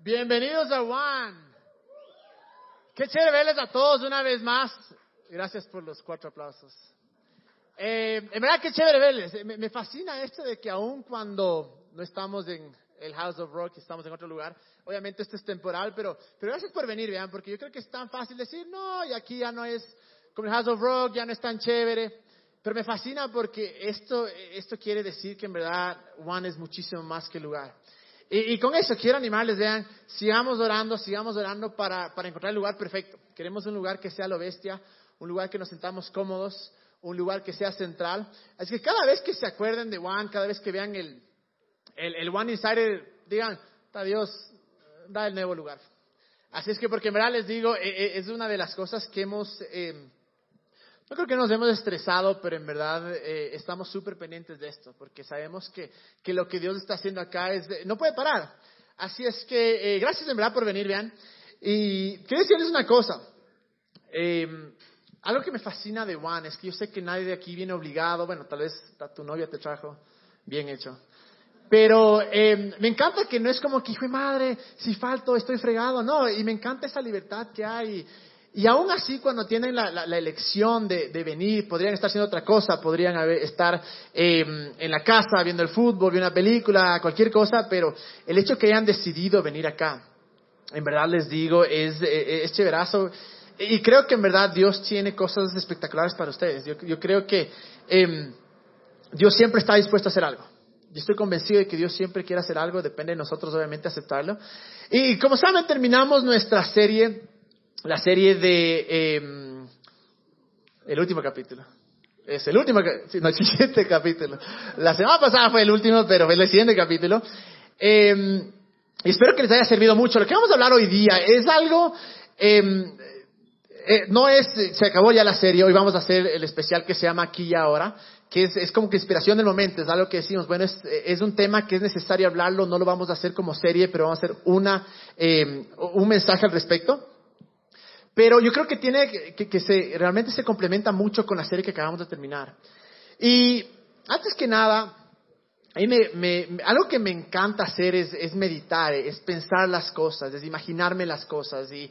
Bienvenidos a One. Qué chévere verles a todos una vez más. Gracias por los cuatro aplausos. Eh, en verdad, qué chévere verles. Me, me fascina esto de que aun cuando no estamos en el House of Rock, estamos en otro lugar, obviamente esto es temporal, pero, pero gracias por venir, vean, porque yo creo que es tan fácil decir, no, y aquí ya no es como el House of Rock, ya no es tan chévere. Pero me fascina porque esto, esto quiere decir que en verdad One es muchísimo más que lugar. Y, y, con eso quiero animarles, vean, sigamos orando, sigamos orando para, para encontrar el lugar perfecto. Queremos un lugar que sea lo bestia, un lugar que nos sentamos cómodos, un lugar que sea central. Así que cada vez que se acuerden de One, cada vez que vean el, el, el One Insider, digan, está Dios, da el nuevo lugar. Así es que porque en verdad les digo, eh, es una de las cosas que hemos... Eh, no creo que nos hemos estresado, pero en verdad eh, estamos súper pendientes de esto, porque sabemos que, que, lo que Dios está haciendo acá es de, no puede parar. Así es que eh, gracias en verdad por venir, vean. Y quiero decirles una cosa. Eh, algo que me fascina de Juan es que yo sé que nadie de aquí viene obligado. Bueno, tal vez tu novia te trajo. Bien hecho. Pero eh, me encanta que no es como que, hijo de madre, si falto, estoy fregado. No, y me encanta esa libertad que hay. Y aún así, cuando tienen la, la, elección de, venir, podrían estar haciendo otra cosa, podrían haber, estar eh, en la casa viendo el fútbol, viendo una película, cualquier cosa, pero el hecho que hayan decidido venir acá, en verdad les digo, es, es chéverazo. Y creo que en verdad Dios tiene cosas espectaculares para ustedes. Yo, yo creo que eh, Dios siempre está dispuesto a hacer algo. Yo estoy convencido de que Dios siempre quiere hacer algo, depende de nosotros obviamente aceptarlo. Y como saben, terminamos nuestra serie la serie de eh, el último capítulo. Es el último, no, el siguiente capítulo. La semana pasada fue el último, pero fue el siguiente capítulo. Y espero que les haya servido mucho. Lo que vamos a hablar hoy día es algo, eh, eh, no es, se acabó ya la serie, hoy vamos a hacer el especial que se llama Aquí y Ahora, que es, es como que inspiración del momento, es algo que decimos, bueno, es, es, un tema que es necesario hablarlo, no lo vamos a hacer como serie, pero vamos a hacer una, un mensaje al respecto. Pero yo creo que tiene que, se, realmente se complementa mucho con la serie que acabamos de terminar. Y antes que nada, a me, me, algo que me encanta hacer es, es, meditar, es pensar las cosas, es imaginarme las cosas. Y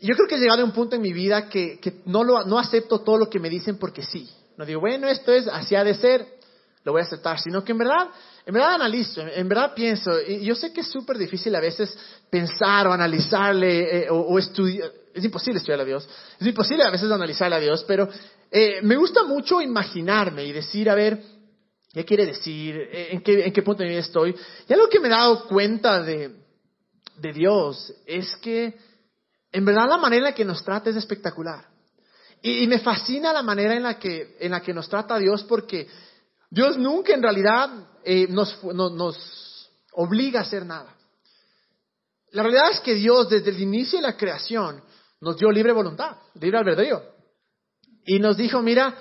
yo creo que he llegado a un punto en mi vida que, que no, lo, no acepto todo lo que me dicen porque sí. No digo, bueno, esto es, así ha de ser, lo voy a aceptar, sino que en verdad, en verdad analizo, en verdad pienso, y yo sé que es súper difícil a veces pensar o analizarle eh, o, o estudiar es imposible estudiar a Dios. Es imposible a veces analizar a Dios, pero eh, me gusta mucho imaginarme y decir, a ver, ¿qué quiere decir? ¿En qué, en qué punto de mi vida estoy? Y algo que me he dado cuenta de, de Dios es que en verdad la manera en la que nos trata es espectacular. Y, me fascina la manera en la, que, en la que nos trata Dios porque Dios nunca en realidad eh, nos, no, nos obliga a hacer nada. La realidad es que Dios desde el inicio de la creación nos dio libre voluntad, libre albedrío. Y nos dijo, mira,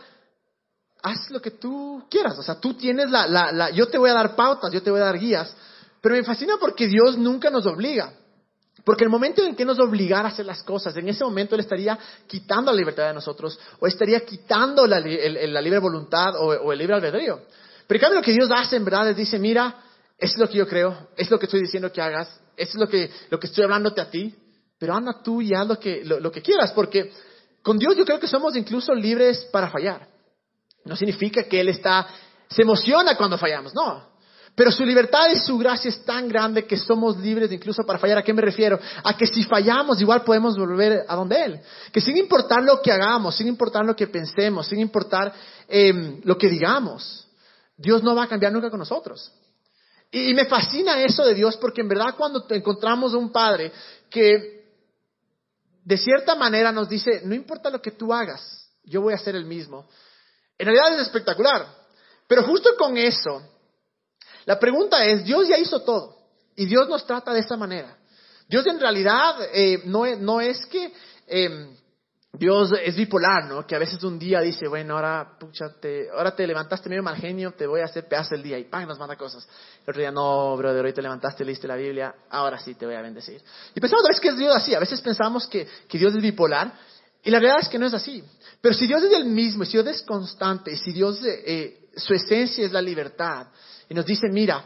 haz lo que tú quieras. O sea, tú tienes la, la, la, yo te voy a dar pautas, yo te voy a dar guías. Pero me fascina porque Dios nunca nos obliga. Porque el momento en que nos obligara a hacer las cosas, en ese momento Él estaría quitando la libertad de nosotros, o estaría quitando la, el, la libre voluntad o, el libre albedrío. Pero en lo que Dios hace en verdad es dice, mira, es lo que yo creo, es lo que estoy diciendo que hagas, es lo que, lo que estoy hablándote a ti, pero anda tú y haz lo que, lo, lo, que quieras, porque con Dios yo creo que somos incluso libres para fallar. No significa que Él está, se emociona cuando fallamos, no. Pero su libertad y su gracia es tan grande que somos libres incluso para fallar. ¿A qué me refiero? A que si fallamos igual podemos volver a donde Él. Que sin importar lo que hagamos, sin importar lo que pensemos, sin importar eh, lo que digamos, Dios no va a cambiar nunca con nosotros. Y, me fascina eso de Dios porque en verdad cuando encontramos un Padre que de cierta manera nos dice, no importa lo que tú hagas, yo voy a hacer el mismo. En realidad es espectacular. Pero justo con eso, la pregunta es, Dios ya hizo todo y Dios nos trata de esa manera. Dios en realidad eh, no, no, es que eh, Dios es bipolar, ¿no? Que a veces un día dice, bueno, ahora, pucha, te, ahora te levantaste medio mal genio, te voy a hacer pedazo el día y ¡pam! nos manda cosas. El otro día, no, brother, hoy te levantaste, leíste la Biblia, ahora sí te voy a bendecir. Y pensamos a veces que es Dios así, a veces pensamos que, que Dios es bipolar y la verdad es que no es así. Pero si Dios es el mismo, si Dios es constante, y si Dios, eh, su esencia es la libertad, y nos dice, mira,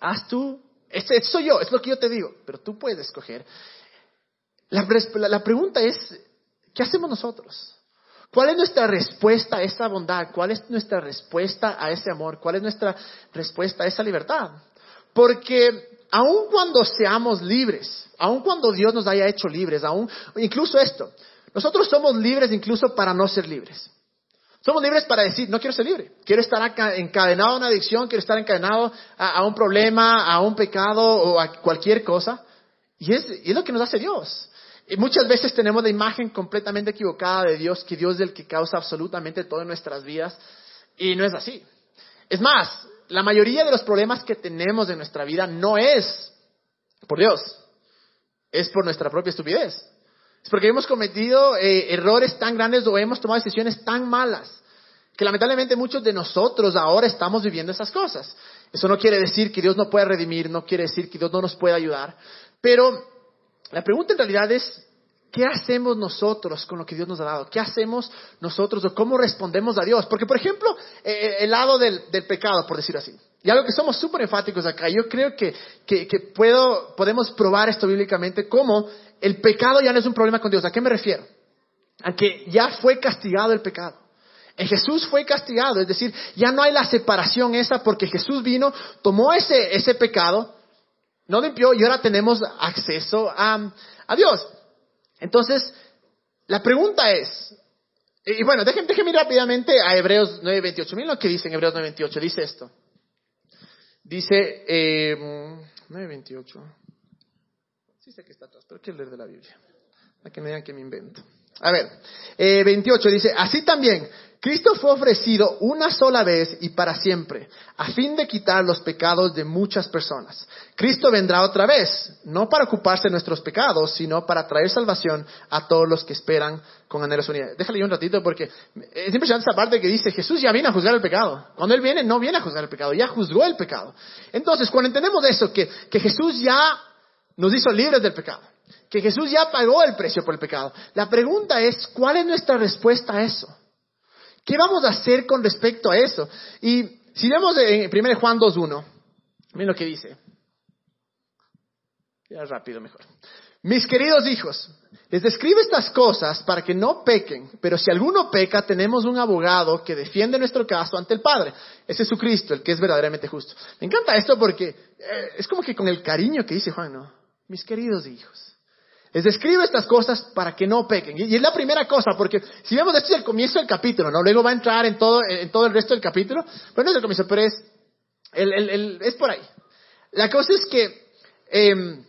haz tú Este, soy yo, es lo que yo te digo, pero tú puedes escoger. la pregunta es, ¿qué hacemos nosotros? ¿Cuál es nuestra respuesta a esa bondad? ¿Cuál es nuestra respuesta a ese amor? ¿Cuál es nuestra respuesta a esa libertad? Porque aun cuando seamos libres, aun cuando Dios nos haya hecho libres, aun, incluso esto, nosotros somos libres incluso para no ser libres. Somos libres para decir, no quiero ser libre, quiero estar encadenado a una adicción, quiero estar encadenado a, un problema, a un pecado o a cualquier cosa. Y es, y es lo que nos hace Dios. Y muchas veces tenemos la imagen completamente equivocada de Dios, que Dios es el que causa absolutamente todo en nuestras vidas, y no es así. Es más, la mayoría de los problemas que tenemos en nuestra vida no es por Dios, es por nuestra propia estupidez. Es porque hemos cometido eh, errores tan grandes o hemos tomado decisiones tan malas que lamentablemente muchos de nosotros ahora estamos viviendo esas cosas. Eso no quiere decir que Dios no pueda redimir, no quiere decir que Dios no nos pueda ayudar, pero la pregunta en realidad es, ¿qué hacemos nosotros con lo que Dios nos ha dado? ¿Qué hacemos nosotros o cómo respondemos a Dios? Porque, por ejemplo, eh, eh, el lado del, pecado, por decir así. Y algo que somos súper enfáticos acá, yo creo que, puedo, podemos probar esto bíblicamente, como el pecado ya no es un problema con Dios. ¿A qué me refiero? A que ya fue castigado el pecado. En Jesús fue castigado, es decir, ya no hay la separación esa porque Jesús vino, tomó ese, ese pecado, no limpió y ahora tenemos acceso a, Dios. Entonces, la pregunta es, y bueno, déjenme, déjenme ir rápidamente a Hebreos 9.28. Miren lo que dice en Hebreos 9.28. Dice esto. Dice, eh, 9.28. Sí sé que está atrás, pero quiero leer de la Biblia. Para que me digan que me invento. A ver, eh, 28 dice, así también, Cristo fue ofrecido una sola vez y para siempre, a fin de quitar los pecados de muchas personas. Cristo vendrá otra vez, no para ocuparse de nuestros pecados, sino para traer salvación a todos los que esperan con anhelos unidos. Déjale un ratito porque es impresionante esa parte que dice, Jesús ya viene a juzgar el pecado. Cuando Él viene, no viene a juzgar el pecado, ya juzgó el pecado. Entonces, cuando entendemos eso, que, que Jesús ya nos hizo libres del pecado, que Jesús ya pagó el precio por el pecado, la pregunta es, ¿cuál es nuestra respuesta a eso? ¿Qué vamos a hacer con respecto a eso? Y si vemos en 1 Juan 2.1, miren lo que dice. Ya rápido mejor. Mis queridos hijos, les describe estas cosas para que no pequen, pero si alguno peca, tenemos un abogado que defiende nuestro caso ante el Padre. Es Jesucristo, el que es verdaderamente justo. Me encanta esto porque eh, es como que con el cariño que dice Juan, ¿no? Mis queridos hijos. Les describe estas cosas para que no pequen. Y, es la primera cosa, porque si vemos, esto es el comienzo del capítulo, ¿no? Luego va a entrar en todo, en todo el resto del capítulo, pero no es el comienzo, pero es, es por ahí. La cosa es que em,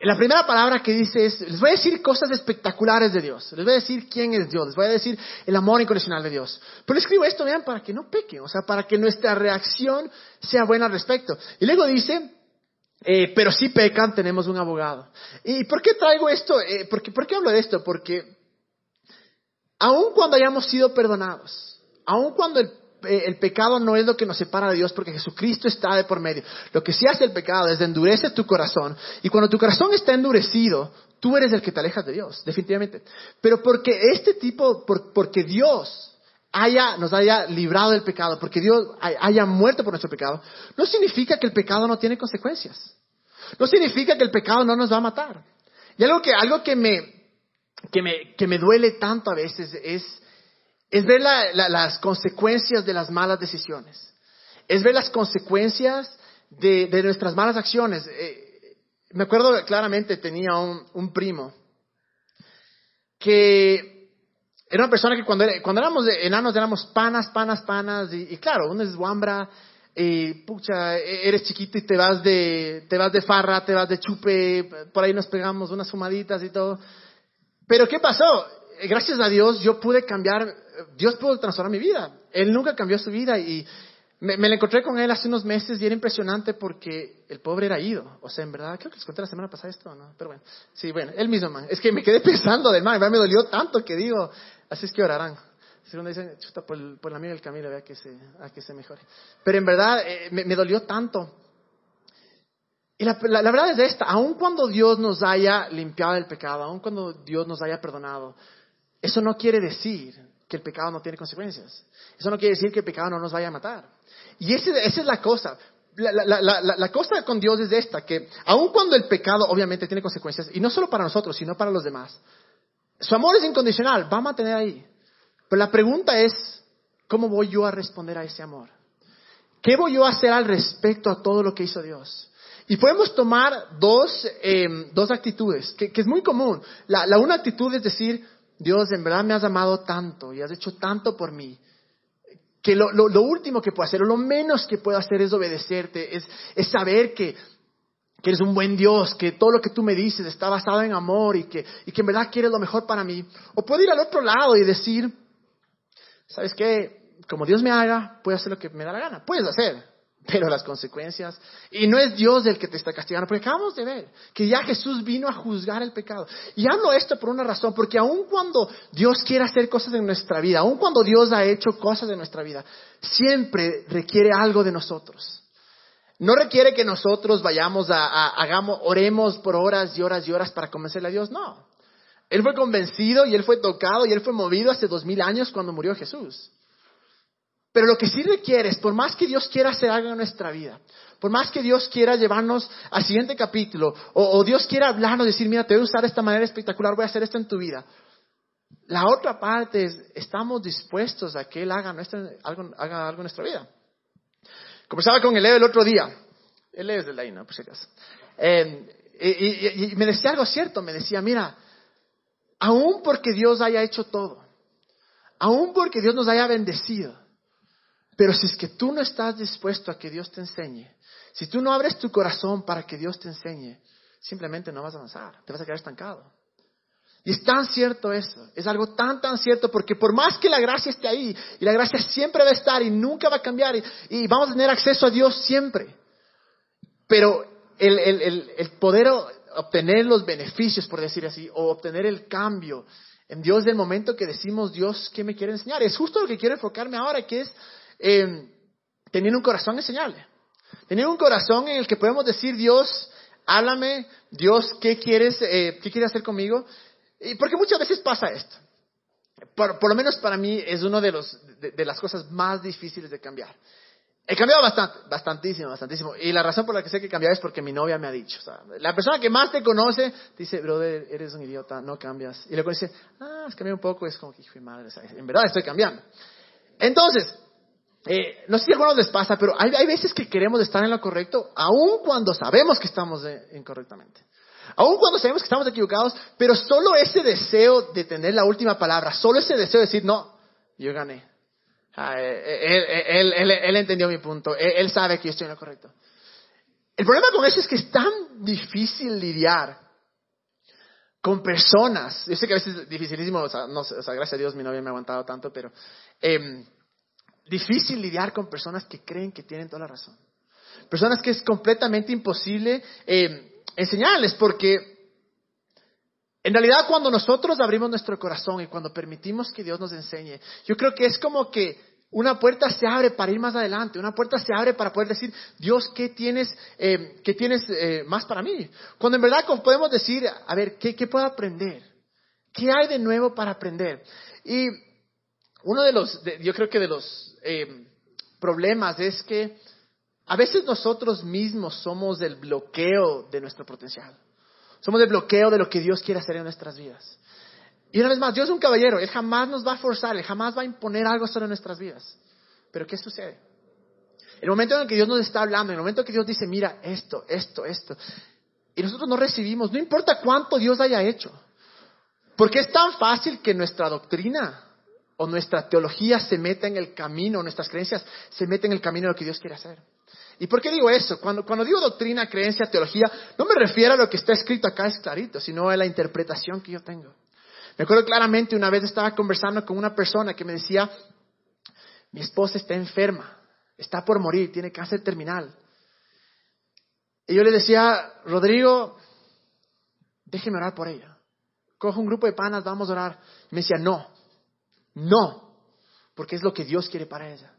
la primera palabra que dice es, les voy a decir cosas espectaculares de Dios, les voy a decir quién es Dios, les voy a decir el amor incondicional de Dios. Pero escribo esto, vean, para que no pequen, o sea, para que nuestra reacción sea buena al respecto. Y luego dice, eh, pero si pecan, tenemos un abogado. ¿Y por qué traigo esto? Eh, porque, ¿Por qué hablo de esto? Porque aun cuando hayamos sido perdonados, aun cuando el, eh, el, pecado no es lo que nos separa de Dios, porque Jesucristo está de por medio, lo que sí hace el pecado es endurece tu corazón. Y cuando tu corazón está endurecido, tú eres el que te alejas de Dios, definitivamente. Pero porque este tipo, porque Dios haya, nos haya librado del pecado, porque Dios haya muerto por nuestro pecado, no significa que el pecado no tiene consecuencias. No significa que el pecado no nos va a matar. Y algo que, algo que me, que me, que me duele tanto a veces es, es ver las consecuencias de las malas decisiones. Es ver las consecuencias de, de nuestras malas acciones. Eh, me acuerdo claramente, tenía un, un primo que era una persona que cuando, cuando éramos enanos éramos panas, panas, panas, y, claro, uno es guambra, y pucha, e, eres chiquito y te vas de, te vas de farra, te vas de chupe, por ahí nos pegamos unas fumaditas y todo. Pero ¿qué pasó? Gracias a Dios yo pude cambiar, Dios pudo transformar mi vida. Él nunca cambió su vida y me, me encontré con él hace unos meses y era impresionante porque el pobre era ido. O sea, en verdad, creo que les conté la semana pasada esto, ¿no? Pero bueno, sí, bueno, él mismo, man. Es que me quedé pensando del man, me dolió tanto que digo, Así es que orarán. Si uno dice, chuta, por, por la amiga del camino, vea que se, a que se mejore. Pero en verdad eh, me, dolió tanto. Y la, la, verdad es esta, aun cuando Dios nos haya limpiado del pecado, aun cuando Dios nos haya perdonado, eso no quiere decir que el pecado no tiene consecuencias. Eso no quiere decir que el pecado no nos vaya a matar. Y ese, esa es la cosa. la, cosa con Dios es esta, que aun cuando el pecado obviamente tiene consecuencias, y no solo para nosotros, sino para los demás, su amor es incondicional, va a mantener ahí. Pero la pregunta es, ¿cómo voy yo a responder a ese amor? ¿Qué voy yo a hacer al respecto a todo lo que hizo Dios? Y podemos tomar dos, em, dos actitudes, que, es muy común. La, la una actitud es decir, Dios, en verdad me has amado tanto y has hecho tanto por mí, que lo, lo, último que puedo hacer, o lo menos que puedo hacer es obedecerte, es, es saber que, que, eres un buen Dios, que todo lo que tú me dices está basado en amor y que, y que en verdad quieres lo mejor para mí. O puedo ir al otro lado y decir, ¿sabes qué? Como Dios me haga, puedo hacer lo que me da la gana. Puedes hacer, pero las consecuencias. Y no es Dios el que te está castigando, porque acabamos de ver que ya Jesús vino a juzgar el pecado. Y hablo esto por una razón, porque aun cuando Dios quiere hacer cosas en nuestra vida, aun cuando Dios ha hecho cosas en nuestra vida, siempre requiere algo de nosotros. No requiere que nosotros vayamos a, hagamos, oremos por horas y horas y horas para convencerle a Dios, no. Él fue convencido y él fue tocado y él fue movido hace dos mil años cuando murió Jesús. Pero lo que sí requiere es, por más que Dios quiera hacer algo en nuestra vida, por más que Dios quiera llevarnos al siguiente capítulo, o, Dios quiera hablarnos, decir, mira, te voy a usar de esta manera espectacular, voy a hacer esto en tu vida. La otra parte es, estamos dispuestos a que Él haga, algo, haga algo en nuestra vida. Conversaba con Leo el otro día. Él es de la INA, por si acaso. y, me decía algo cierto, me decía, mira, aún porque Dios haya hecho todo, aún porque Dios nos haya bendecido, pero si es que tú no estás dispuesto a que Dios te enseñe, si tú no abres tu corazón para que Dios te enseñe, simplemente no vas a avanzar, te vas a quedar estancado. Y es tan cierto eso, es algo tan, tan cierto, porque por más que la gracia esté ahí, y la gracia siempre va a estar y nunca va a cambiar, y, vamos a tener acceso a Dios siempre, pero el, el, el poder obtener los beneficios, por decir así, o obtener el cambio en Dios del momento que decimos, Dios, ¿qué me quiere enseñar? Es justo lo que quiero enfocarme ahora, que es eh, teniendo un corazón enseñable. Tener un corazón en el que podemos decir, Dios, háblame, Dios, ¿qué quieres, eh, ¿qué quieres hacer conmigo? Y porque muchas veces pasa esto. Por, lo menos para mí es una de, los, de, las cosas más difíciles de cambiar. He cambiado bastante, bastantísimo, bastantísimo. Y la razón por la que sé que he cambiado es porque mi novia me ha dicho. la persona que más te conoce dice, brother, eres un idiota, no cambias. Y luego dice, ah, has cambiado un poco. Es como que, hijo de madre, en verdad estoy cambiando. Entonces, eh, no sé si a algunos les pasa, pero hay, veces que queremos estar en lo correcto, aun cuando sabemos que estamos incorrectamente. Aun cuando sabemos que estamos equivocados, pero solo ese deseo de tener la última palabra, solo ese deseo de decir, no, yo gané. Ah, eh, eh, él, él, entendió mi punto, él, sabe que yo estoy en lo correcto. El problema con eso es que es tan difícil lidiar con personas. Yo sé que a veces es dificilísimo, o sea, no, o sea gracias a Dios mi novia me ha aguantado tanto, pero eh, difícil lidiar con personas que creen que tienen toda la razón. Personas que es completamente imposible eh, enseñarles porque en realidad cuando nosotros abrimos nuestro corazón y cuando permitimos que Dios nos enseñe, yo creo que es como que una puerta se abre para ir más adelante, una puerta se abre para poder decir, Dios, ¿qué tienes, eh, ¿qué tienes eh, más para mí? Cuando en verdad podemos decir, a ver, ¿qué, ¿qué puedo aprender? ¿Qué hay de nuevo para aprender? Y uno de los, yo creo que de los eh, problemas es que a veces nosotros mismos somos el bloqueo de nuestro potencial. Somos el bloqueo de lo que Dios quiere hacer en nuestras vidas. Y una vez más, Dios es un caballero, Él jamás nos va a forzar, Él jamás va a imponer algo sobre nuestras vidas. Pero ¿qué sucede? El momento en el que Dios nos está hablando, el momento en que Dios dice, mira, esto, esto, esto, y nosotros no recibimos, no importa cuánto Dios haya hecho, porque es tan fácil que nuestra doctrina o nuestra teología se meta en el camino, nuestras creencias se meten en el camino de lo que Dios quiere hacer. ¿Y por qué digo eso? Cuando, cuando digo doctrina, creencia, teología, no me refiero a lo que está escrito acá es clarito, sino a la interpretación que yo tengo. Me acuerdo claramente una vez estaba conversando con una persona que me decía, mi esposa está enferma, está por morir, tiene cáncer terminal. Y yo le decía, Rodrigo, déjeme orar por ella. Cojo un grupo de panas, vamos a orar. Y me decía, no, no, porque es lo que Dios quiere para ella.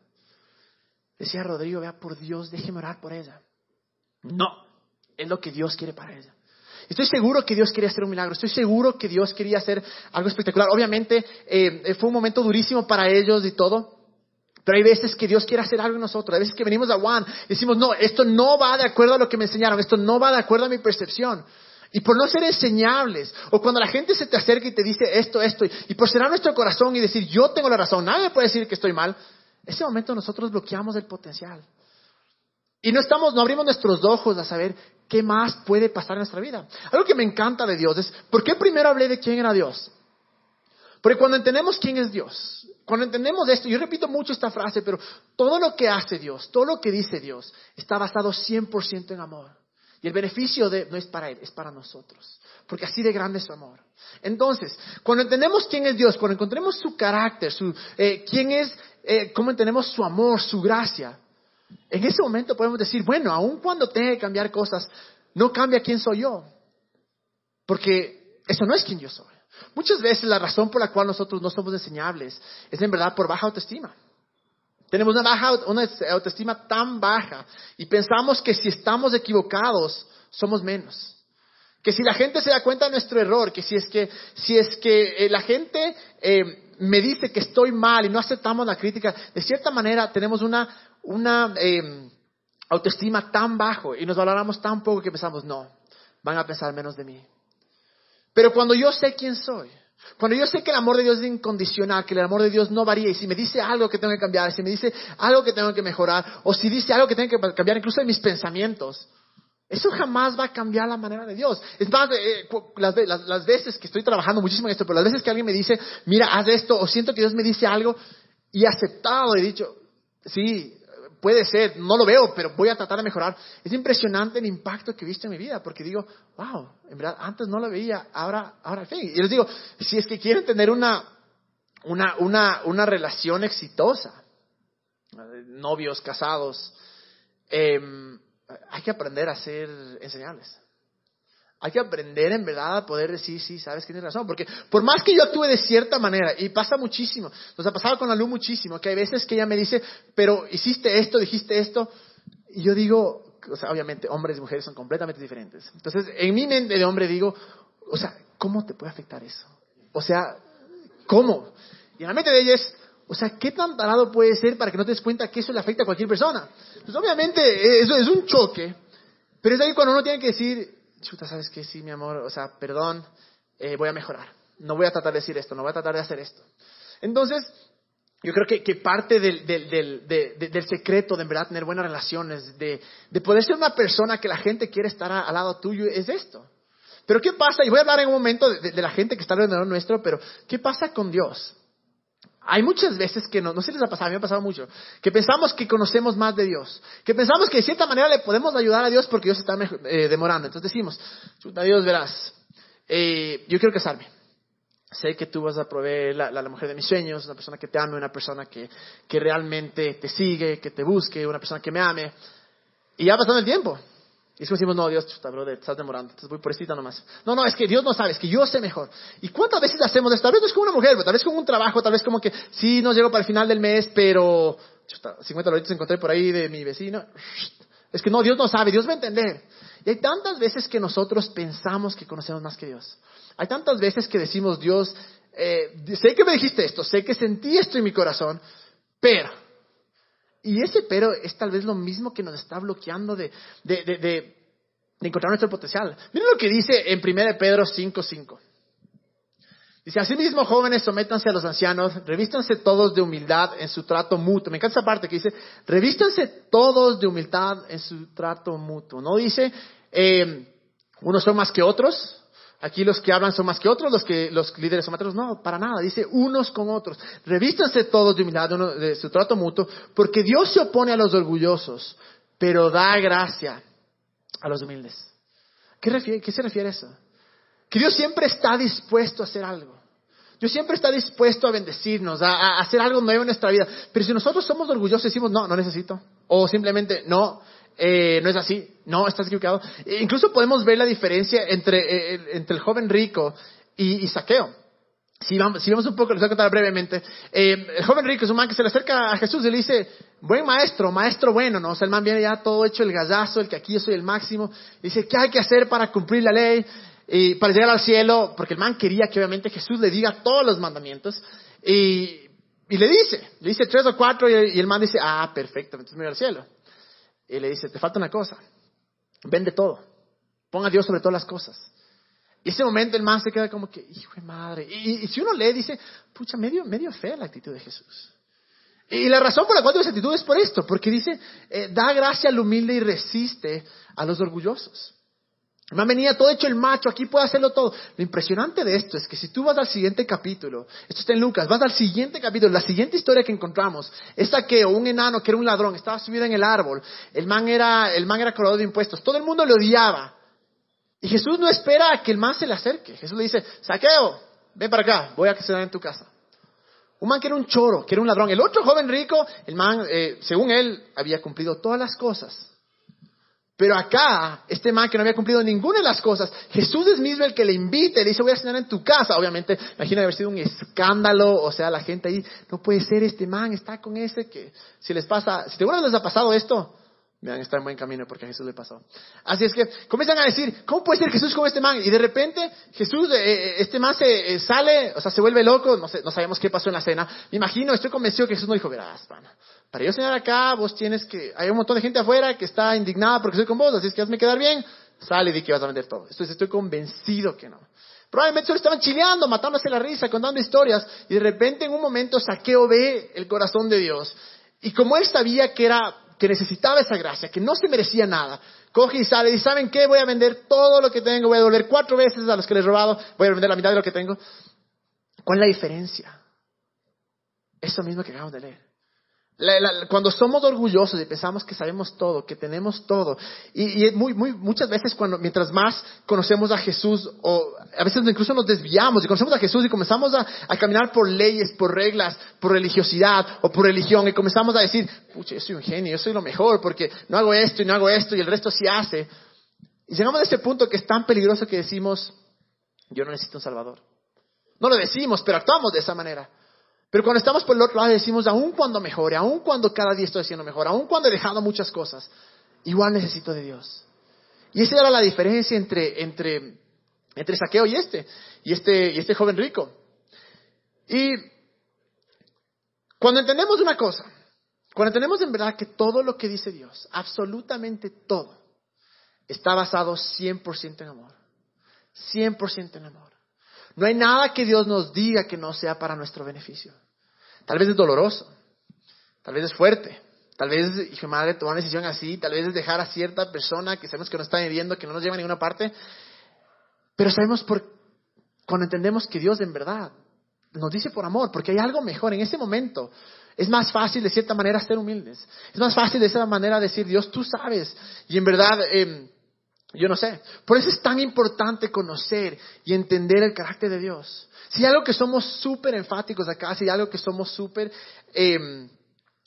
Decía Rodrigo, vea por Dios, déjeme orar por ella. No, es lo que Dios quiere para ella. Estoy seguro que Dios quería hacer un milagro, estoy seguro que Dios quería hacer algo espectacular. Obviamente eh, fue un momento durísimo para ellos y todo, Pero hay veces que Dios quiere hacer algo en nosotros. Hay veces que venimos a Juan y decimos, no, esto no va de acuerdo a lo que me enseñaron, esto no va de acuerdo a mi percepción. Y por no ser enseñables, o cuando la gente se te acerca y te dice esto, esto, y por cerrar nuestro corazón y decir, yo tengo la razón, nadie puede decir que estoy mal, ese momento nosotros bloqueamos el potencial. Y no estamos, no abrimos nuestros ojos a saber qué más puede pasar en nuestra vida. Algo que me encanta de Dios es, ¿por qué primero hablé de quién era Dios? Porque cuando entendemos quién es Dios, cuando entendemos esto, yo repito mucho esta frase, pero todo lo que hace Dios, todo lo que dice Dios, está basado 100% en amor. Y el beneficio de, no es para Él, es para nosotros. Porque así de grande es su amor. Entonces, cuando entendemos quién es Dios, cuando encontremos su carácter, su, eh, quién es, eh, cómo entendemos su amor, su gracia, en ese momento podemos decir, bueno, aun cuando tenga que cambiar cosas, no cambia quién soy yo. Porque eso no es quien yo soy. Muchas veces la razón por la cual nosotros no somos enseñables es en verdad por baja autoestima. Tenemos una, baja, una autoestima tan baja y pensamos que si estamos equivocados somos menos. Que si la gente se da cuenta de nuestro error, que si es que, si es que eh, la gente eh, me dice que estoy mal y no aceptamos la crítica, de cierta manera tenemos una, una eh, autoestima tan bajo y nos valoramos tan poco que pensamos, no, van a pensar menos de mí. Pero cuando yo sé quién soy, cuando yo sé que el amor de Dios es incondicional, que el amor de Dios no varía, y si me dice algo que tengo que cambiar, si me dice algo que tengo que mejorar, o si dice algo que tengo que cambiar, incluso en mis pensamientos, eso jamás va a cambiar la manera de Dios. Es más, eh, las, las, veces que estoy trabajando muchísimo en esto, pero las veces que alguien me dice, mira, haz esto, o siento que Dios me dice algo, y he aceptado, he dicho, sí, puede ser, no lo veo, pero voy a tratar de mejorar. Es impresionante el impacto que he visto en mi vida, porque digo, wow, en verdad, antes no lo veía, ahora, ahora sí. Y les digo, si es que quieren tener una, una, una, una relación exitosa, novios, casados, em, hay que aprender a ser enseñables. Hay que aprender en verdad a poder decir, sí, sabes que tienes razón. Porque por más que yo actúe de cierta manera, y pasa muchísimo, nos ha pasado con la luz muchísimo, que hay veces que ella me dice, pero hiciste esto, dijiste esto, y yo digo, o sea, obviamente hombres y mujeres son completamente diferentes. Entonces, en mi mente de hombre digo, o sea, ¿cómo te puede afectar eso? O sea, ¿cómo? Y en la mente de ella es, o sea, ¿qué tan tarado puede ser para que no te des cuenta que eso le afecta a cualquier persona? Pues obviamente eso es un choque, pero es ahí cuando uno tiene que decir, chuta, ¿sabes qué? Sí, mi amor, o sea, perdón, eh, voy a mejorar. No voy a tratar de decir esto, no voy a tratar de hacer esto. Entonces, yo creo que, que parte del, del, del, del, secreto de en verdad tener buenas relaciones, de, de poder ser una persona que la gente quiere estar al lado tuyo, es esto. Pero ¿qué pasa? Y voy a hablar en un momento de, la gente que está alrededor nuestro, pero ¿qué pasa con Dios? Hay muchas veces que no, no si les ha pasado, a mí me ha pasado mucho, que pensamos que conocemos más de Dios, que pensamos que de cierta manera le podemos ayudar a Dios porque Dios está eh, demorando. Entonces decimos, chuta Dios, verás, eh, yo quiero casarme. Sé que tú vas a proveer la, la, mujer de mis sueños, una persona que te ame, una persona que, que realmente te sigue, que te busque, una persona que me ame. Y ya pasando el tiempo, y es como decimos, no, Dios, chuta, brother, estás demorando, entonces voy por esta nomás. No, no, es que Dios no sabe, es que yo sé mejor. ¿Y cuántas veces hacemos esto? Tal vez no es como una mujer, tal vez como un trabajo, tal vez como que, sí, no llego para el final del mes, pero, chuta, 50 dolaritos encontré por ahí de mi vecino. Es que no, Dios no sabe, Dios va a entender. Y hay tantas veces que nosotros pensamos que conocemos más que Dios. Hay tantas veces que decimos, Dios, eh, sé que me dijiste esto, sé que sentí esto en mi corazón, pero y ese pero es tal vez lo mismo que nos está bloqueando de, de, de, de, encontrar nuestro potencial. Miren lo que dice en 1 Pedro 5.5. Dice, asimismo, jóvenes, sométanse a los ancianos, revístanse todos de humildad en su trato mutuo. Me encanta esa parte que dice, revístanse todos de humildad en su trato mutuo. No dice, eh, unos son más que otros, Aquí los que hablan son más que otros, los que los líderes son más que otros. No, para nada. Dice unos con otros. Revístanse todos de humildad, de su trato mutuo, porque Dios se opone a los orgullosos, pero da gracia a los humildes. ¿Qué, qué se refiere a eso? Que Dios siempre está dispuesto a hacer algo. Dios siempre está dispuesto a bendecirnos, a, a, hacer algo nuevo en nuestra vida. Pero si nosotros somos orgullosos y decimos, no, no necesito. O simplemente, no, eh, no es así, no, estás equivocado. E incluso podemos ver la diferencia entre, eh, entre el joven rico y, Saqueo. Si vamos, si vamos un poco, les voy a contar brevemente. Eh, el joven rico es un man que se le acerca a Jesús y le dice, buen maestro, maestro bueno, ¿no? O sea, el man viene ya todo hecho el gallazo, el que aquí yo soy el máximo. dice, ¿qué hay que hacer para cumplir la ley? Y para llegar al cielo, porque el man quería que obviamente Jesús le diga todos los mandamientos. Y y le dice, le dice tres o cuatro y, el man dice, ah, perfecto, entonces me voy al cielo. Y le dice, te falta una cosa, vende todo, ponga a Dios sobre todas las cosas. Y ese momento el man se queda como que, hijo de madre. Y, si uno lee, dice, pucha, medio, medio fea la actitud de Jesús. Y la razón por la cual tuvo esa actitud es por esto, porque dice, eh, da gracia al humilde y resiste a los orgullosos. Me venía todo hecho el macho, aquí puede hacerlo todo. Lo impresionante de esto es que si tú vas al siguiente capítulo, esto está en Lucas, vas al siguiente capítulo, la siguiente historia que encontramos, es que un enano que era un ladrón, estaba subido en el árbol, el man era, el man era cobrador de impuestos, todo el mundo le odiaba. Y Jesús no espera a que el man se le acerque. Jesús le dice, saqueo, ven para acá, voy a cenar en tu casa. Un man que era un choro, que era un ladrón. El otro joven rico, el man, eh, según él, había cumplido todas las cosas. Pero acá, este man que no había cumplido ninguna de las cosas, Jesús es mismo el que le invita le dice, voy a cenar en tu casa. Obviamente, imagina haber sido un escándalo, o sea, la gente ahí, no puede ser este man, está con ese que, si les pasa, si vez les ha pasado esto, Vean, está en buen camino porque a Jesús le pasó. Así es que comienzan a decir, ¿cómo puede ser Jesús con este man? Y de repente Jesús, eh, eh, este man se eh, sale, o sea, se vuelve loco, no, sé, no sabemos qué pasó en la cena. Me imagino, estoy convencido que Jesús no dijo, verás, pana, para yo cenar acá, vos tienes que, hay un montón de gente afuera que está indignada porque estoy con vos, así es que hazme quedar bien, sale y di que vas a vender todo. Entonces estoy convencido que no. Probablemente solo estaban chileando, matándose la risa, contando historias, y de repente en un momento Saqueo ve el corazón de Dios. Y como él sabía que era que necesitaba esa gracia, que no se merecía nada, coge y sale y ¿saben qué? Voy a vender todo lo que tengo, voy a devolver cuatro veces a los que les he robado, voy a vender la mitad de lo que tengo. ¿Cuál es la diferencia? Eso mismo que acabamos de leer cuando somos orgullosos y pensamos que sabemos todo, que tenemos todo, y, muy, muy, muchas veces cuando, mientras más conocemos a Jesús, o a veces incluso nos desviamos y conocemos a Jesús y comenzamos a, caminar por leyes, por reglas, por religiosidad o por religión, y comenzamos a decir, pucha, yo soy un genio, yo soy lo mejor, porque no hago esto y no hago esto y el resto sí hace. Y llegamos a ese punto que es tan peligroso que decimos, yo no necesito un Salvador. No lo decimos, pero actuamos de esa manera. Pero cuando estamos por el otro lado decimos, aun cuando mejore, aun cuando cada día estoy haciendo mejor, aun cuando he dejado muchas cosas, igual necesito de Dios. Y esa era la diferencia entre, entre, entre Saqueo y este, y este, y este joven rico. Y cuando entendemos una cosa, cuando entendemos en verdad que todo lo que dice Dios, absolutamente todo, está basado 100% en amor, 100% en amor. No hay nada que Dios nos diga que no sea para nuestro beneficio. Tal vez es doloroso, tal vez es fuerte, tal vez, hijo madre, tomar una decisión así, tal vez es dejar a cierta persona que sabemos que nos está hiriendo, que no nos lleva a ninguna parte, pero sabemos por, cuando entendemos que Dios en verdad nos dice por amor, porque hay algo mejor en ese momento. Es más fácil de cierta manera ser humildes. Es más fácil de esa manera decir, Dios, tú sabes. Y en verdad, em, yo no sé. Por eso es tan importante conocer y entender el carácter de Dios. Si algo que somos súper enfáticos acá, si algo que somos súper eh,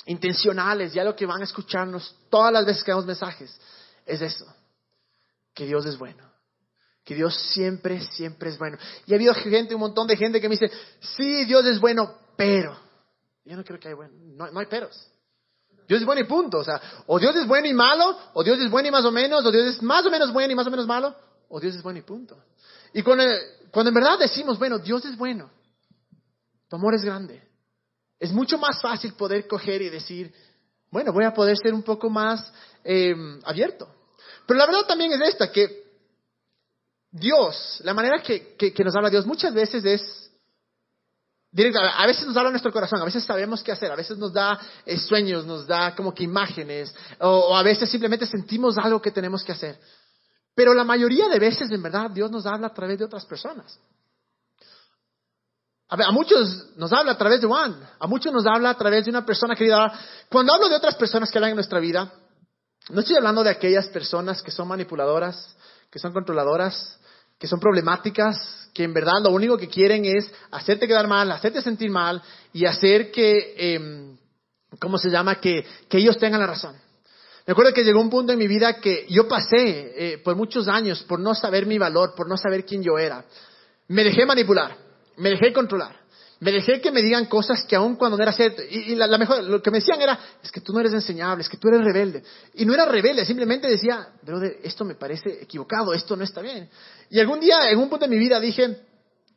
intencionales, y algo que van a escucharnos todas las veces que damos mensajes, es eso, que Dios es bueno. Que Dios siempre, siempre es bueno. Y ha habido gente, un montón de gente que me dice, sí, Dios es bueno, pero. Yo no creo que hay bueno, no, no hay peros. Dios es bueno y punto. O sea, o Dios es bueno y malo, o Dios es bueno y más o menos, o Dios es más o menos bueno y más o menos malo, o Dios es bueno y punto. Y cuando, en verdad decimos, bueno, Dios es bueno, tu amor es grande, es mucho más fácil poder coger y decir, bueno, voy a poder ser un poco más em, abierto. Pero la verdad también es esta, que Dios, la manera que nos habla Dios muchas veces es a veces nos habla nuestro corazón, a veces sabemos qué hacer, a veces nos da eh, sueños, nos da como que imágenes, o, a veces simplemente sentimos algo que tenemos que hacer. Pero la mayoría de veces, en verdad, Dios nos habla a través de otras personas. A, muchos nos habla a través de Juan, a muchos nos habla a través de una persona querida. Cuando hablo de otras personas que hablan en nuestra vida, no estoy hablando de aquellas personas que son manipuladoras, que son controladoras, que son problemáticas, que en verdad lo único que quieren es hacerte quedar mal, hacerte sentir mal y hacer que, eh, ¿cómo se llama? Que, que, ellos tengan la razón. Me acuerdo que llegó un punto en mi vida que yo pasé eh, por muchos años por no saber mi valor, por no saber quién yo era. Me dejé manipular, me dejé controlar. Me dejé que me digan cosas que aún cuando no era cierto. Y, la, mejor, lo que me decían era, es que tú no eres enseñable, es que tú eres rebelde. Y no era rebelde, simplemente decía, brother, esto me parece equivocado, esto no está bien. Y algún día, en un punto de mi vida dije,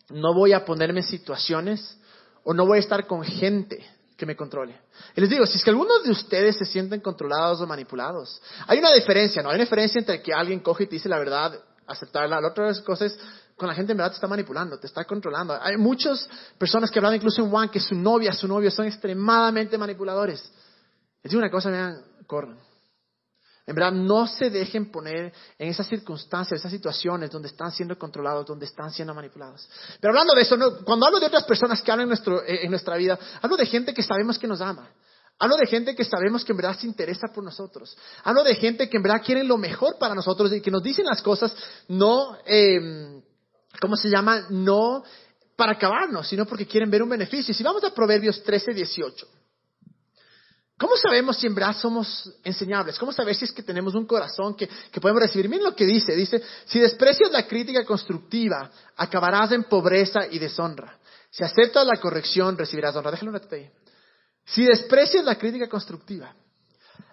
no voy a ponerme en situaciones o no voy a estar con gente que me controle. Y les digo, si es que algunos de ustedes se sienten controlados o manipulados, hay una diferencia, ¿no? Hay una diferencia entre que alguien coge y te dice la verdad, aceptarla. La otra cosa es, con la gente en verdad te está manipulando, te está controlando. Hay muchas personas que hablan incluso en Juan que su novia, su novio son extremadamente manipuladores. Les una cosa, vean, corran. En verdad, no se dejen poner en esas circunstancias, esas situaciones donde están siendo controlados, donde están siendo manipulados. Pero hablando de eso, cuando hablo de otras personas que hablan en, nuestro, eh, en nuestra vida, hablo de gente que sabemos que nos ama. Hablo de gente que sabemos que en verdad se interesa por nosotros. Hablo de gente que en verdad quieren lo mejor para nosotros y que nos dicen las cosas no, eh, ¿cómo se llama? No para acabarnos, sino porque quieren ver un beneficio. Si vamos a Proverbios 13, 18. ¿Cómo sabemos si en verdad somos enseñables? ¿Cómo saber si es que tenemos un corazón que, podemos recibir? Miren lo que dice. Dice, si desprecias la crítica constructiva, acabarás en pobreza y deshonra. Si aceptas la corrección, recibirás honra. Déjalo un ahí. Si desprecias la crítica constructiva.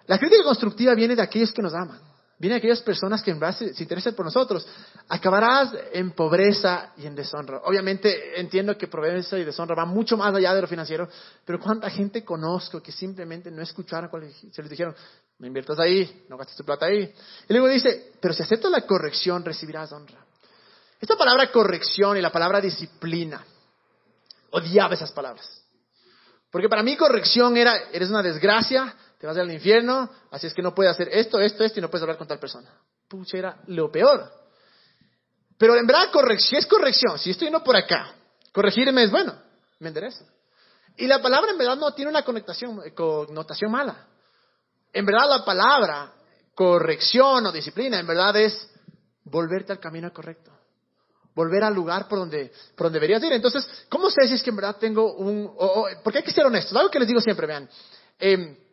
La crítica constructiva viene de aquellos que nos aman. Vienen aquellas personas que en se interesan por nosotros. Acabarás en pobreza y en deshonra. Obviamente entiendo que pobreza y deshonra van mucho más allá de lo financiero, pero cuánta gente conozco que simplemente no escucharon cuando se les dijeron, no inviertas ahí, no gastes tu plata ahí. Y luego dice, pero si aceptas la corrección, recibirás honra. Esta palabra corrección y la palabra disciplina, odiaba esas palabras. Porque para mí corrección era, eres una desgracia, te vas al infierno, así es que no puedes hacer esto, esto, esto y no puedes hablar con tal persona. Pucha, era lo peor. Pero en verdad, corrección, es corrección. Si estoy yendo por acá, corregirme es bueno, me enderezo. Y la palabra en verdad no tiene una connotación, connotación mala. En verdad la palabra corrección o disciplina en verdad es volverte al camino correcto. Volver al lugar por donde, por donde deberías ir. Entonces, ¿cómo sé si es que en verdad tengo un... porque hay que ser honestos. Algo que les digo siempre, vean. Eh,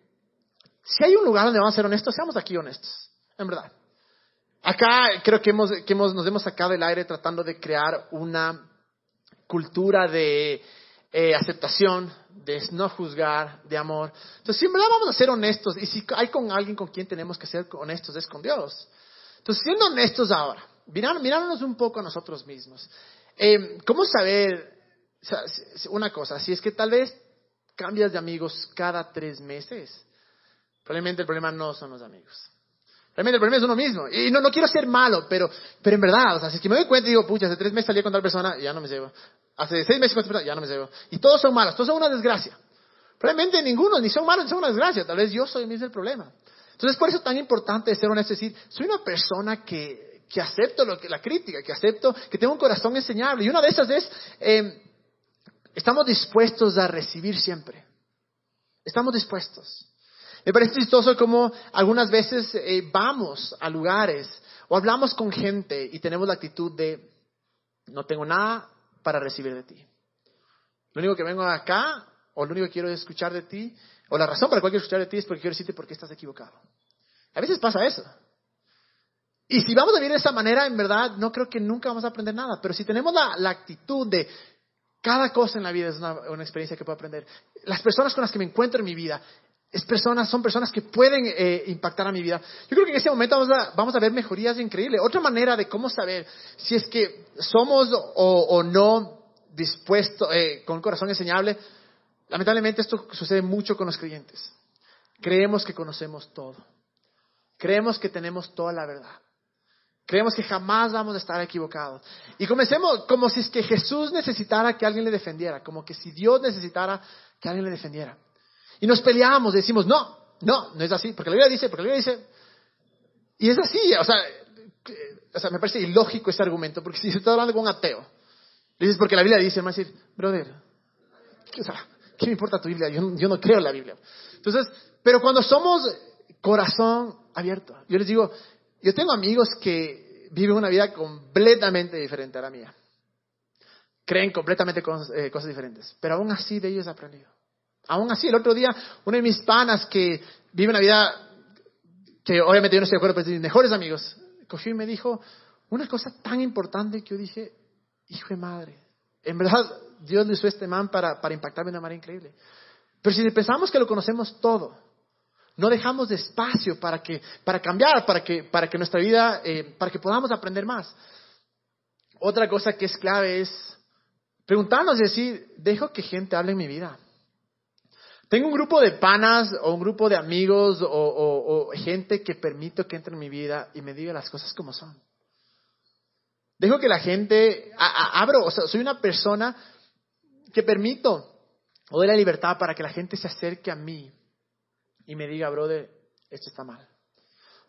si hay un lugar donde vamos a ser honestos, seamos aquí honestos, en verdad. Acá creo que, hemos, que hemos, nos hemos sacado el aire tratando de crear una cultura de eh, aceptación, de no juzgar, de amor. Entonces, si en verdad vamos a ser honestos, y si hay con alguien con quien tenemos que ser honestos, es con Dios. Entonces, siendo honestos ahora, mirándonos un poco a nosotros mismos, eh, ¿cómo saber una cosa? Si es que tal vez cambias de amigos cada tres meses, Probablemente el problema no son los amigos. Realmente el problema es uno mismo. Y no, no quiero ser malo, pero, pero en verdad, o sea, si es que me doy cuenta y digo, pucha, hace tres meses salí con tal persona, ya no me llevo. Hace seis meses con tal persona, ya no me llevo. Y todos son malos, todos son una desgracia. Probablemente ninguno, ni son malos, ni son una desgracia. Tal vez yo soy mismo el problema. Entonces, por eso es tan importante ser honesto, decir, soy una persona que, que acepto lo que, la crítica, que acepto, que tengo un corazón enseñable. Y una de esas es, eh, estamos dispuestos a recibir siempre. Estamos dispuestos. Me parece chistoso como algunas veces eh, vamos a lugares o hablamos con gente y tenemos la actitud de no tengo nada para recibir de ti. Lo único que vengo acá o lo único que quiero es escuchar de ti o la razón para la cual quiero escuchar de ti es porque quiero decirte por qué estás equivocado. A veces pasa eso. Y si vamos a vivir de esa manera, en verdad, no creo que nunca vamos a aprender nada. Pero si tenemos la, actitud de cada cosa en la vida es una, una, experiencia que puedo aprender. Las personas con las que me encuentro en mi vida, es personas, son personas que pueden eh, impactar a mi vida. Yo creo que en ese momento vamos a, vamos a ver mejorías increíbles. Otra manera de cómo saber si es que somos o, no dispuestos, eh, con corazón enseñable, lamentablemente esto sucede mucho con los creyentes. Creemos que conocemos todo. Creemos que tenemos toda la verdad. Creemos que jamás vamos a estar equivocados. Y comencemos como si es que Jesús necesitara que alguien le defendiera, como que si Dios necesitara que alguien le defendiera. Y nos peleamos, decimos, no, no, no es así, porque la Biblia dice, porque la Biblia dice. Y es así, o sea, o sea me parece ilógico este argumento, porque si estás hablando con un ateo, le dices, porque la Biblia dice, me va a decir, brother, o sea, ¿qué me importa tu Biblia? Yo, yo no creo en la Biblia. Entonces, pero cuando somos corazón abierto, yo les digo, yo tengo amigos que viven una vida completamente diferente a la mía. Creen completamente cosas, eh, cosas diferentes, pero aún así de ellos he aprendido. Aún así, el otro día, uno de mis panas que vive una vida que obviamente yo no estoy de acuerdo, pero de mis mejores amigos, cogió y me dijo una cosa tan importante que yo dije, hijo de madre, en verdad Dios le usó este man para, para impactarme de una manera increíble. Pero si pensamos que lo conocemos todo, no dejamos de espacio para, que, para cambiar, para que, para que nuestra vida, eh, para que podamos aprender más. Otra cosa que es clave es preguntarnos decir, dejo que gente hable en mi vida. Tengo un grupo de panas o un grupo de amigos o, gente que permito que entre en mi vida y me diga las cosas como son. Dejo que la gente, abro, o sea, soy una persona que permito o doy la libertad para que la gente se acerque a mí y me diga, brother, esto está mal.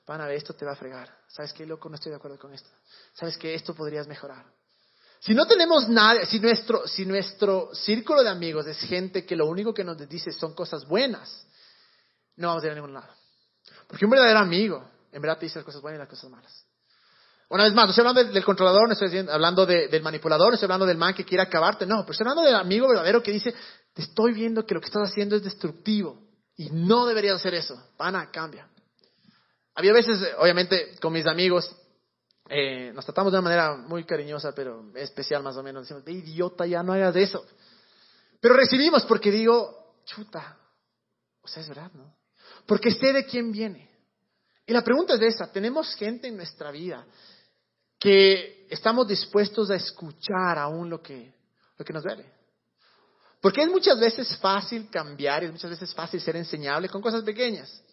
Pana, esto te va a fregar. ¿Sabes qué, loco? No estoy de acuerdo con esto. ¿Sabes qué? Esto podrías mejorar. Si no tenemos nada, si nuestro, si nuestro círculo de amigos es gente que lo único que nos dice son cosas buenas, no vamos a ir a ningún lado. Porque un verdadero amigo, en verdad te dice las cosas buenas y las cosas malas. Una vez más, no estoy hablando del, controlador, no estoy hablando del manipulador, no estoy hablando del man que quiere acabarte, no, pero estoy hablando del amigo verdadero que dice, te estoy viendo que lo que estás haciendo es destructivo y no deberías hacer eso. Pana, cambia. Había veces, obviamente, con mis amigos, eh, nos tratamos de una manera muy cariñosa, pero especial más o menos. Decimos, idiota, ya no hagas eso. Pero recibimos porque digo, chuta, o sea, es verdad, ¿no? Porque sé de quién viene. Y la pregunta es esa, ¿tenemos gente en nuestra vida que estamos dispuestos a escuchar aún lo que, lo que nos duele. Porque es muchas veces fácil cambiar, es muchas veces fácil ser enseñable con cosas pequeñas.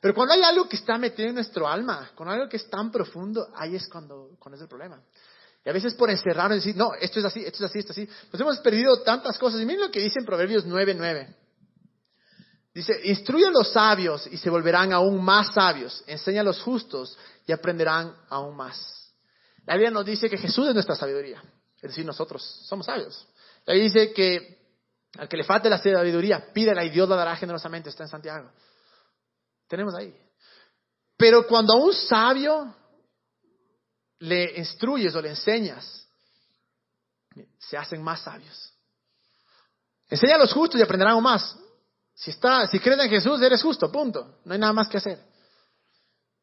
Pero cuando hay algo que está metido en nuestro alma, con algo que es tan profundo, ahí es cuando, cuando es el problema. Y a veces por encerrar y decir, no, esto es así, esto es así, esto es así, nos hemos perdido tantas cosas. Y miren lo que dice en Proverbios 9.9. Dice, instruye a los sabios y se volverán aún más sabios. Enseña a los justos y aprenderán aún más. La Biblia nos dice que Jesús es nuestra sabiduría, es decir, nosotros somos sabios. La Biblia dice que al que le falte la sabiduría, pídela y Dios la dará generosamente, está en Santiago. Tenemos ahí. Pero cuando a un sabio le instruyes o le enseñas, se hacen más sabios. Enseña a los justos y aprenderán más. Si, está, si crees en Jesús, eres justo, punto. No hay nada más que hacer.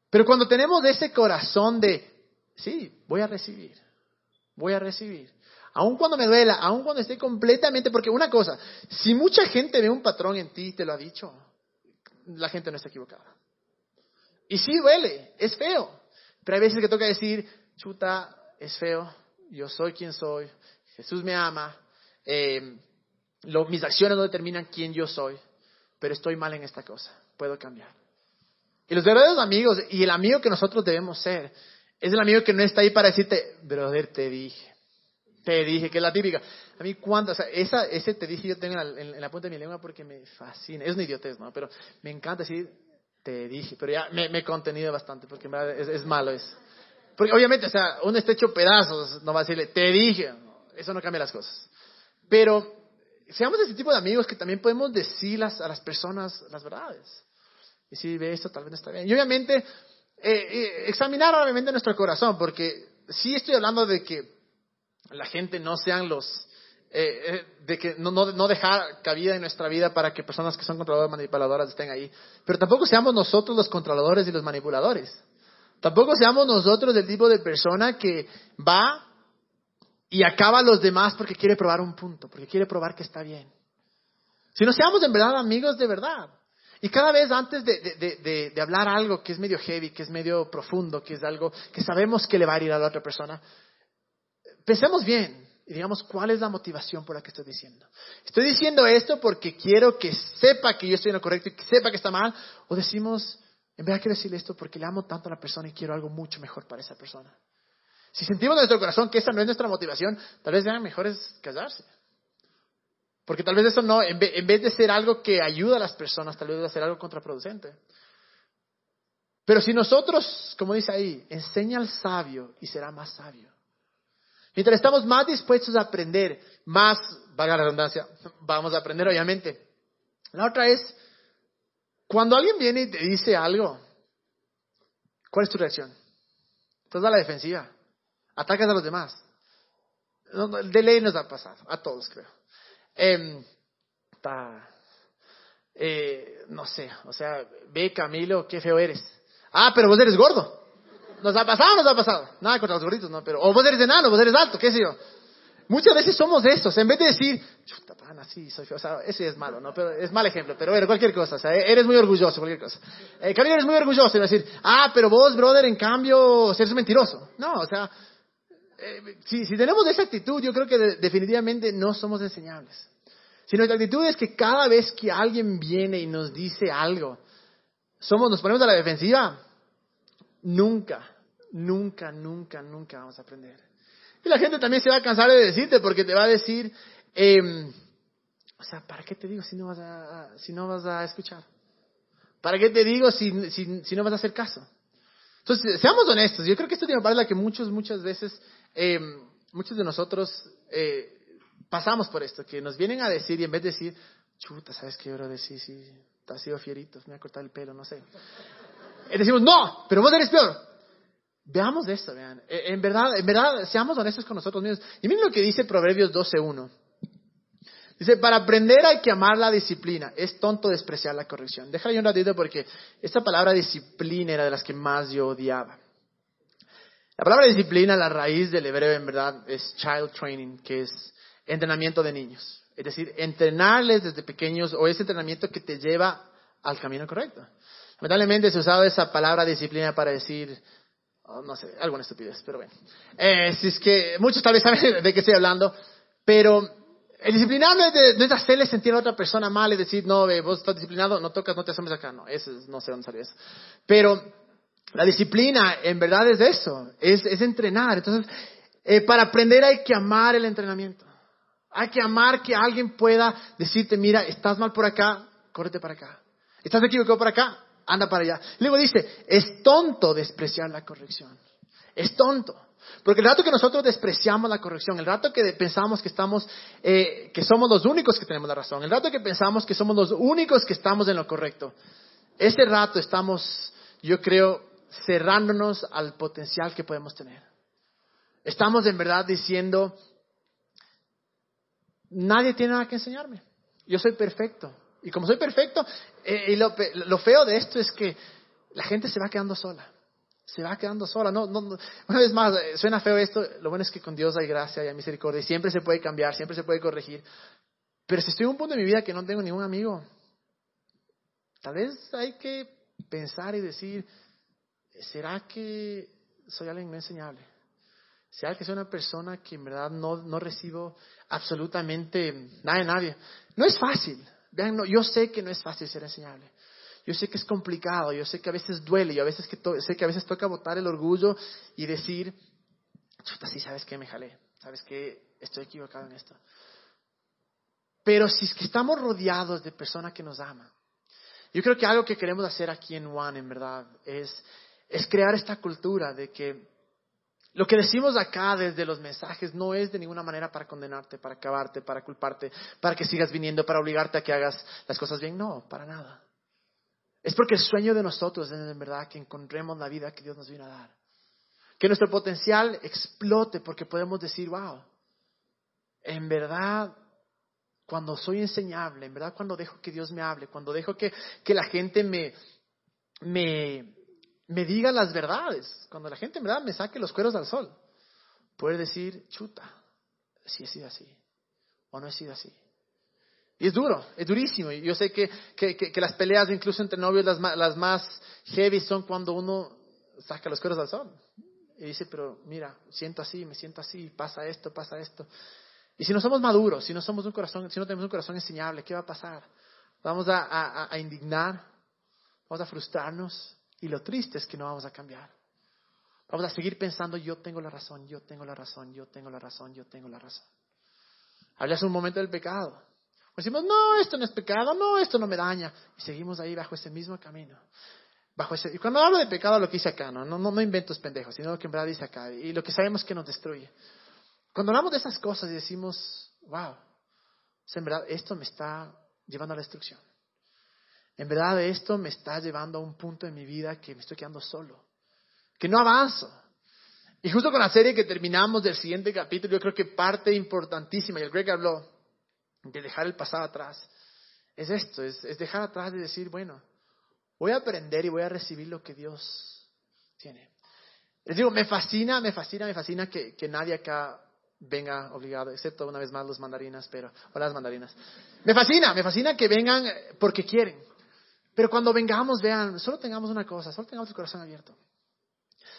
Pero cuando tenemos ese corazón de Sí, voy a recibir. Voy a recibir. Aun cuando me duela, aun cuando esté completamente, porque una cosa, si mucha gente ve un patrón en ti y te lo ha dicho, la gente no está equivocada. Y sí duele, es feo, pero hay veces que toca decir, chuta, es feo, yo soy quien soy, Jesús me ama, eh, mis acciones no determinan quién yo soy, pero estoy mal en esta cosa, puedo cambiar. Y los verdaderos amigos y el amigo que nosotros debemos ser es el amigo que no está ahí para decirte, brother, te dije. Te dije, que es la típica. A mí, cuando, o sea, esa, ese te dije yo tengo en la, punta de mi lengua porque me fascina. Es una idiotez, ¿no? Pero me encanta decir, te dije. Pero ya me, he contenido bastante porque es, es malo eso. Porque obviamente, o sea, uno está hecho pedazos, no va a decirle, te dije. Eso no cambia las cosas. Pero seamos ese tipo de amigos que también podemos decir a las personas las verdades. Y si ve esto, tal vez no está bien. Y obviamente, eh, eh, examinar obviamente nuestro corazón, porque sí estoy hablando de que la gente no sean los, eh, de que no, no, dejar cabida en nuestra vida para que personas que son controladores manipuladoras estén ahí, pero tampoco seamos nosotros los controladores y los manipuladores. Tampoco seamos nosotros el tipo de persona que va y acaba a los demás porque quiere probar un punto, porque quiere probar que está bien. Si no seamos en verdad amigos de verdad. Y cada vez antes de, hablar algo que es medio heavy, que es medio profundo, que es algo que sabemos que le va a ir a la otra persona, pensemos bien y digamos cuál es la motivación por la que estoy diciendo. ¿Estoy diciendo esto porque quiero que sepa que yo estoy en lo correcto y que sepa que está mal? ¿O decimos, en verdad quiero decirle esto porque le amo tanto a la persona y quiero algo mucho mejor para esa persona? Si sentimos en nuestro corazón que esa no es nuestra motivación, tal vez sean mejores callarse. Porque tal vez eso no, en vez de ser algo que ayuda a las personas, tal vez debe ser algo contraproducente. Pero si nosotros, como dice ahí, enseña al sabio y será más sabio. Mientras estamos más dispuestos a aprender, más, valga la redundancia, vamos a aprender obviamente. La otra es, cuando alguien viene y te dice algo, ¿cuál es tu reacción? Estás a la defensiva, atacas a los demás. De ley nos ha pasado, a todos creo. Eh, eh, no sé, o sea, ve Camilo, qué feo eres. Ah, pero vos eres gordo. Nos ha pasado, nos ha pasado. Nada contra los gorditos, no, pero, o vos eres enano, vos eres alto, qué sé yo. Muchas veces somos esos, en vez de decir, chuta, pana, sí, soy feo, o sea, ese es malo, ¿no? Pero es mal ejemplo, pero bueno, cualquier cosa, o sea, eres muy orgulloso, cualquier cosa. Eh, Camilo eres muy orgulloso, y decir, ah, pero vos, brother, en cambio, eres mentiroso. No, o sea, eh, si, si tenemos esa actitud, yo creo que definitivamente no somos enseñables. Si nuestra actitud es que cada vez que alguien viene y nos dice algo, somos, nos ponemos a la defensiva, nunca, nunca, nunca, nunca vamos a aprender. Y la gente también se va a cansar de decirte porque te va a decir, em, o sea, ¿para qué te digo si no vas a, si no vas a escuchar? ¿Para qué te digo si, si, si no vas a hacer caso? Entonces, seamos honestos. Yo creo que esto tiene parte la que muchos, muchas veces, em, muchos de nosotros eh, pasamos por esto, que nos vienen a decir y en vez de decir, chuta, ¿sabes qué, bro? Decir, sí, te has sido fierito, me ha cortado el pelo, no sé. Y decimos, no, pero vos eres peor. Veamos esto, vean. E, en verdad, en verdad, seamos honestos con nosotros mismos. Y miren lo que dice Proverbios 12.1. Dice, para aprender hay que amar la disciplina. Es tonto despreciar la corrección. Déjale un ratito porque esta palabra disciplina era de las que más yo odiaba. La palabra disciplina, la raíz del hebreo en verdad es child training, que es entrenamiento de niños. Es decir, entrenarles desde pequeños o ese entrenamiento que te lleva al camino correcto. Lamentablemente se usado esa palabra disciplina para decir, no sé, alguna estupidez, pero bueno. Eh, si es que muchos tal vez saben de qué estoy hablando, pero el disciplinar no es, hacerle sentir a otra persona mal y decir, no, vos estás disciplinado, no tocas, no te asomes acá. No, eso no sé dónde salió eso. Pero la disciplina en verdad es eso, es, es entrenar. Entonces, eh, para aprender hay que amar el entrenamiento. Hay que amar que alguien pueda decirte, mira, estás mal por acá, córrete para acá. Estás equivocado por acá, anda para allá. Luego dice, es tonto despreciar la corrección. Es tonto. Porque el rato que nosotros despreciamos la corrección, el rato que pensamos que estamos, eh, que somos los únicos que tenemos la razón, el rato que pensamos que somos los únicos que estamos en lo correcto, ese rato estamos, yo creo, cerrándonos al potencial que podemos tener. Estamos en verdad diciendo, nadie tiene nada que enseñarme. Yo soy perfecto. Y como soy perfecto, eh, y lo, lo feo de esto es que la gente se va quedando sola se va quedando sola. No, no, Una vez más, eh, suena feo esto, lo bueno es que con Dios hay gracia y hay misericordia y siempre se puede cambiar, siempre se puede corregir. Pero si estoy en un punto de mi vida que no tengo ningún amigo, tal vez hay que pensar y decir, ¿será que soy alguien no enseñable? ¿Será que soy una persona que en verdad no, no recibo absolutamente nada de nadie? No es fácil. Vean, yo sé que no es fácil ser enseñable. Yo sé que es complicado, yo sé que a veces duele, yo a veces que sé que a veces toca botar el orgullo y decir, chuta, sí, sabes que me jalé, sabes que estoy equivocado en esto. Pero si es que estamos rodeados de personas que nos aman, yo creo que algo que queremos hacer aquí en One, en verdad, es, es crear esta cultura de que lo que decimos acá desde los mensajes no es de ninguna manera para condenarte, para acabarte, para culparte, para que sigas viniendo, para obligarte a que hagas las cosas bien. No, para nada. Es porque el sueño de nosotros es en verdad que encontremos la vida que Dios nos vino a dar. Que nuestro potencial explote porque podemos decir, wow, en verdad, cuando soy enseñable, en verdad cuando dejo que Dios me hable, cuando dejo que, que la gente me, me, me diga las verdades, cuando la gente en verdad me saque los cueros al sol, poder decir, chuta, si he sido así o no he sido así. Y es duro, es durísimo. Y yo sé que, las peleas, incluso entre novios, las, las más heavy son cuando uno saca los cueros al sol. Y dice, pero mira, siento así, me siento así, pasa esto, pasa esto. Y si no somos maduros, si no somos un corazón, si no tenemos un corazón enseñable, ¿qué va a pasar? Vamos a, a indignar, vamos a frustrarnos. Y lo triste es que no vamos a cambiar. Vamos a seguir pensando, yo tengo la razón, yo tengo la razón, yo tengo la razón, yo tengo la razón. Hablas un momento del pecado. Pues decimos, no, esto no es pecado, no, esto no me daña. Y seguimos ahí bajo ese mismo camino. Bajo ese, y cuando hablo de pecado, lo que dice acá, no, no, no inventos pendejos, sino lo que en verdad dice acá, y lo que sabemos que nos destruye. Cuando hablamos de esas cosas y decimos, wow, en verdad esto me está llevando a la destrucción. En verdad esto me está llevando a un punto en mi vida que me estoy quedando solo, que no avanzo. Y justo con la serie que terminamos del siguiente capítulo, yo creo que parte importantísima, y el Greg habló, de dejar el pasado atrás, es esto, es, dejar atrás de decir, bueno, voy a aprender y voy a recibir lo que Dios tiene. Les digo, me fascina, me fascina, me fascina que, nadie acá venga obligado, excepto una vez más los mandarinas, pero, o las mandarinas. Me fascina, me fascina que vengan porque quieren. Pero cuando vengamos, vean, solo tengamos una cosa, solo tengamos el corazón abierto.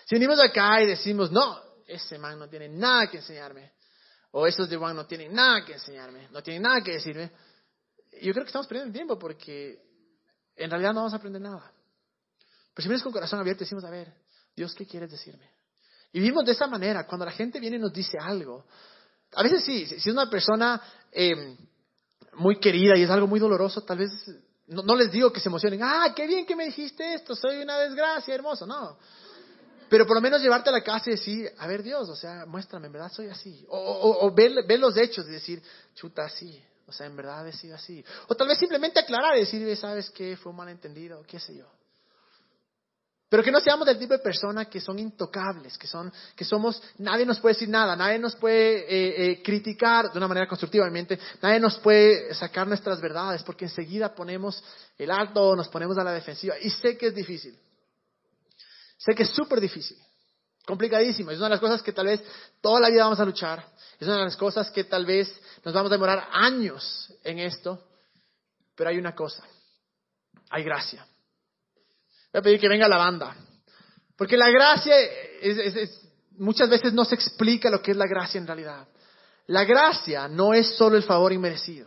Si venimos acá y decimos, no, ese man no tiene nada que enseñarme, o esos de Juan no tienen nada que enseñarme, no tienen nada que decirme, yo creo que estamos perdiendo tiempo porque en realidad no vamos a aprender nada. Pero si vienes con corazón abierto, decimos, a ver, Dios, ¿qué quieres decirme? Y vivimos de esa manera, cuando la gente viene y nos dice algo. A veces sí, si es una persona eh, muy querida y es algo muy doloroso, tal vez no, les digo que se emocionen, ah, qué bien que me dijiste esto, soy una desgracia, hermoso, no. Pero por lo menos llevarte a la casa y decir, a ver Dios, o sea, muéstrame, en verdad soy así. O, ver, ver, los hechos y decir, chuta, así, o sea, en verdad he sido así. O tal vez simplemente aclarar y decir, ¿sabes qué? Fue un malentendido, qué sé yo. Pero que no seamos del tipo de personas que son intocables, que, son, que somos, nadie nos puede decir nada, nadie nos puede eh, eh, criticar de una manera constructiva, obviamente, nadie nos puede sacar nuestras verdades, porque enseguida ponemos el alto, nos ponemos a la defensiva. Y sé que es difícil, sé que es súper difícil, complicadísimo, es una de las cosas que tal vez toda la vida vamos a luchar, es una de las cosas que tal vez nos vamos a demorar años en esto, pero hay una cosa, hay gracia. Voy a pedir que venga la banda. Porque la gracia muchas veces no se explica lo que es la gracia en realidad. La gracia no es solo el favor inmerecido.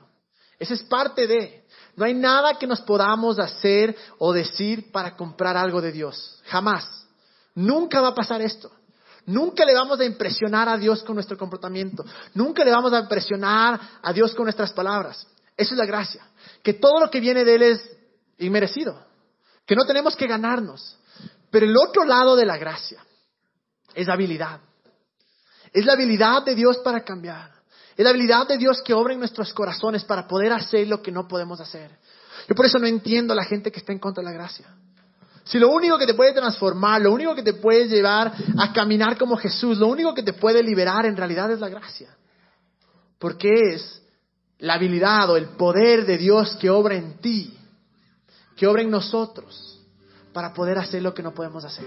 Esa es parte de. No hay nada que nos podamos hacer o decir para comprar algo de Dios. Jamás. Nunca va a pasar esto. Nunca le vamos a impresionar a Dios con nuestro comportamiento. Nunca le vamos a impresionar a Dios con nuestras palabras. Eso es la gracia. Que todo lo que viene de Él es inmerecido que no tenemos que ganarnos. Pero el otro lado de la gracia es la habilidad. Es la habilidad de Dios para cambiar. Es la habilidad de Dios que obra en nuestros corazones para poder hacer lo que no podemos hacer. Yo por eso no entiendo a la gente que está en contra de la gracia. Si lo único que te puede transformar, lo único que te puede llevar a caminar como Jesús, lo único que te puede liberar en realidad es la gracia. Porque es la habilidad o el poder de Dios que obra en ti que obra en nosotros para poder hacer lo que no podemos hacer.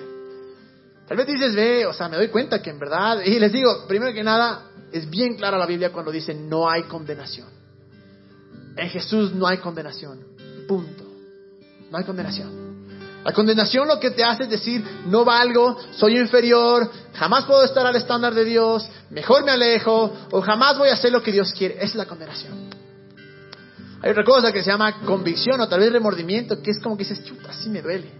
Tal vez dices, ve, o sea, me doy cuenta que en verdad, y les digo, primero que nada, es bien clara la Biblia cuando dice no hay condenación. En Jesús no hay condenación. Punto. No hay condenación. La condenación lo que te hace es decir, no valgo, soy inferior, jamás puedo estar al estándar de Dios, mejor me alejo, o jamás voy a hacer lo que Dios quiere. Esa es la condenación. Hay otra cosa que se llama convicción o tal vez remordimiento, que es como que dices, chuta, sí me duele.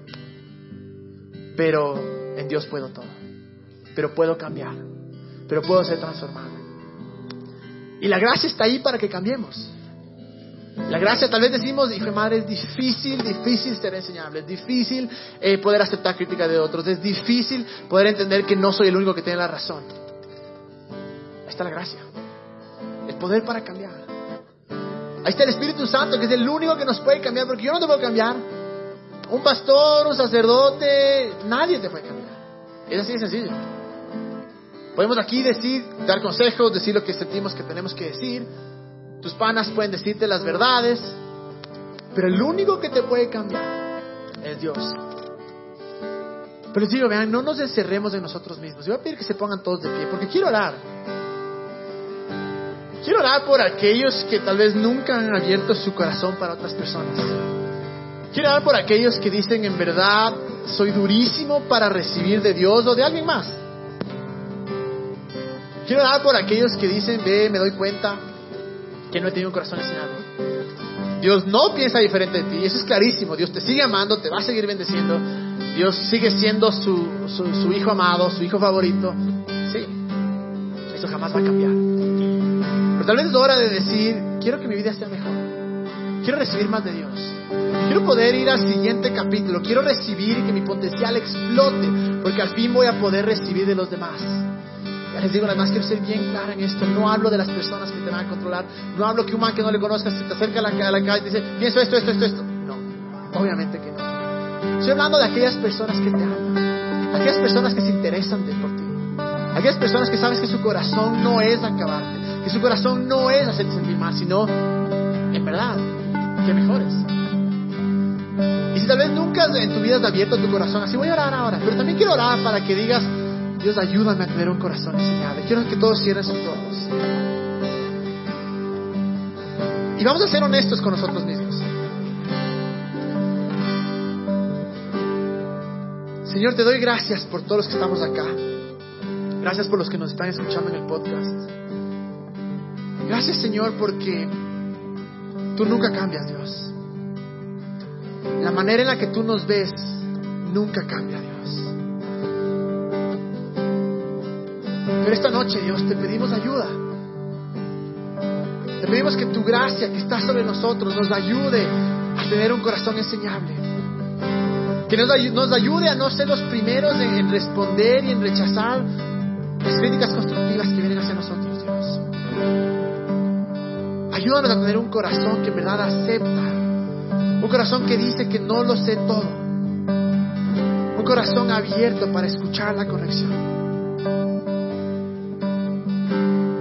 Pero en Dios puedo todo. Pero puedo cambiar. Pero puedo ser transformado. Y la gracia está ahí para que cambiemos. La gracia, tal vez decimos, hijo de madre, es difícil, difícil ser enseñable, es difícil eh, poder aceptar crítica de otros, es difícil poder entender que no soy el único que tiene la razón. Ahí está la gracia, el poder para cambiar. Ahí está el Espíritu Santo, que es el único que nos puede cambiar, porque yo no te puedo cambiar. Un pastor, un sacerdote, nadie te puede cambiar. Es así de sencillo. Podemos aquí decir, dar consejos, decir lo que sentimos que tenemos que decir. Tus panas pueden decirte las verdades, pero el único que te puede cambiar es Dios. Pero les digo, vean, no nos encerremos en nosotros mismos. Yo voy a pedir que se pongan todos de pie, porque quiero orar. Quiero orar por aquellos que tal vez nunca han abierto su corazón para otras personas. Quiero orar por aquellos que dicen en verdad soy durísimo para recibir de Dios o de alguien más. Quiero orar por aquellos que dicen, ve, me doy cuenta que no he tenido un corazón enseñado. Dios no piensa diferente de ti, eso es clarísimo. Dios te sigue amando, te va a seguir bendeciendo. Dios sigue siendo su, su, su hijo amado, su hijo favorito. Sí, eso jamás va a cambiar. Tal vez es hora de decir, quiero que mi vida sea mejor. Quiero recibir más de Dios. Quiero poder ir al siguiente capítulo. Quiero recibir y que mi potencial explote. Porque al fin voy a poder recibir de los demás. Ya les digo, además quiero ser bien clara en esto. No hablo de las personas que te van a controlar. No hablo que un man que no le conozcas se te acerca a la, a la calle y dice, pienso esto, esto, esto, esto. No, obviamente que no. Estoy hablando de aquellas personas que te aman. Aquellas personas que se interesan de por ti. Aquellas personas que sabes que su corazón no es acabarte que su corazón no es hacerte sentir mal, sino en verdad que mejores. Y si tal vez nunca en tu vida has abierto tu corazón, así voy a orar ahora, pero también quiero orar para que digas, Dios ayúdame a tener un corazón enseñable. Quiero que todos cierren sus ojos. Y vamos a ser honestos con nosotros mismos. Señor, te doy gracias por todos los que estamos acá. Gracias por los que nos están escuchando en el podcast. Gracias Señor porque tú nunca cambias, Dios. La manera en la que tú nos ves nunca cambia, Dios. Pero esta noche, Dios, te pedimos ayuda. Te pedimos que tu gracia que está sobre nosotros nos ayude a tener un corazón enseñable. Que nos, ayude a no ser los primeros en, responder y en rechazar las críticas constructivas que vienen hacia nosotros, Dios. Ayúdanos a tener un corazón que en verdad acepta. Un corazón que dice que no lo sé todo. Un corazón abierto para escuchar la corrección.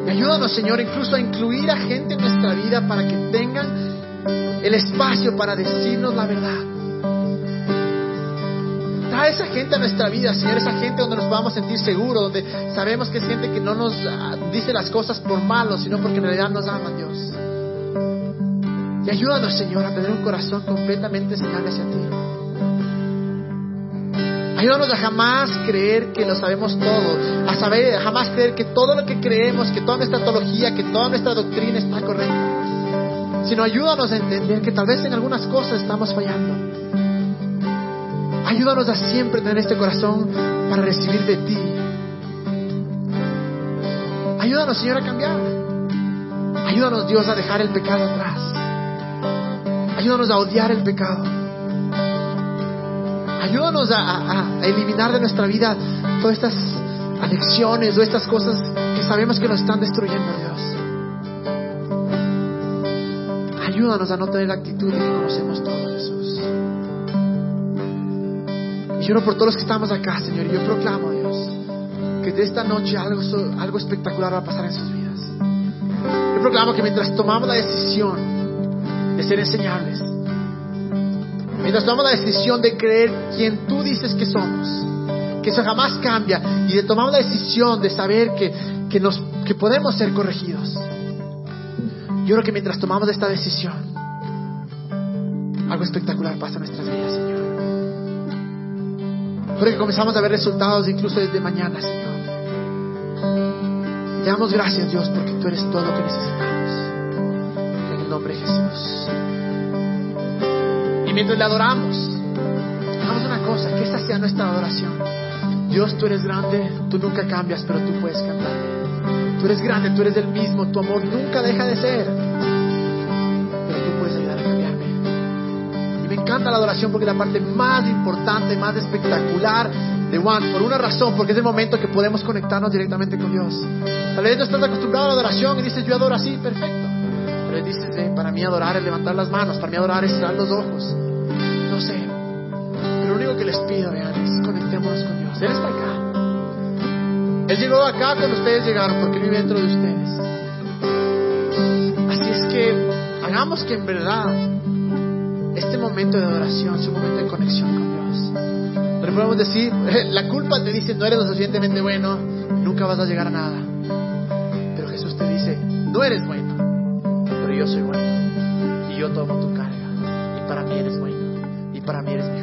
Y ayúdanos, Señor, incluso a incluir a gente en nuestra vida para que tengan el espacio para decirnos la verdad esa gente a nuestra vida, Señor, esa gente donde nos podamos sentir seguros, donde sabemos que es gente que no nos ah, dice las cosas por malo, sino porque en realidad nos aman, Dios. Y ayúdanos, Señor, a tener un corazón completamente enseñable hacia ti. Ayúdanos a jamás creer que lo sabemos todo, a saber, a jamás creer que todo lo que creemos, que toda nuestra teología, que toda nuestra doctrina está correcta, sino ayúdanos a entender que tal vez en algunas cosas estamos fallando. Ayúdanos a siempre tener este corazón para recibir de ti. Ayúdanos, Señor, a cambiar. Ayúdanos, Dios, a dejar el pecado atrás. Ayúdanos a odiar el pecado. Ayúdanos a, eliminar de nuestra vida todas estas adicciones o estas cosas que sabemos que nos están destruyendo, Dios. Ayúdanos a no tener la actitud de que conocemos todo, Jesús. Quiero por todos los que estamos acá, Señor. Y yo proclamo, Dios, que de esta noche algo, algo espectacular va a pasar en sus vidas. Yo proclamo que mientras tomamos la decisión de ser enseñables, mientras tomamos la decisión de creer quien tú dices que somos, que eso jamás cambia, y de tomar la decisión de saber que, que, que podemos ser corregidos, yo creo que mientras tomamos esta decisión, algo espectacular pasa en nuestras vidas, Señor. Porque comenzamos a ver resultados incluso desde mañana, Señor. Te damos gracias, Dios, porque tú eres todo lo que necesitamos. Jesús. Y mientras le adoramos, hagamos una cosa, que esta sea nuestra adoración. Dios, tú eres grande, tú nunca cambias, pero tú puedes cambiar. Tú eres grande, tú eres el mismo, tu amor nunca deja de ser. encanta la adoración porque es la parte más importante, más espectacular de One, por una razón, porque es el momento que podemos conectarnos directamente con Dios. Tal vez no estás acostumbrado a la adoración y dices, yo adoro así, perfecto. Pero dices, eh, para mí adorar es levantar las manos, para mí adorar es cerrar los ojos. No sé. Pero lo único que les pido, vean, es conectémonos con Dios. Él está acá. Él llegó acá cuando ustedes llegaron porque vive dentro de ustedes. Así es que hagamos que en verdad este momento de adoración es un momento de conexión con Dios. Pero podemos decir, la culpa te dice, no eres lo suficientemente bueno, nunca vas a llegar a nada. Pero Jesús te dice, no eres bueno, soy bueno. Y yo tomo tu carga. Y para mí eres bueno. Y para mí eres mejor.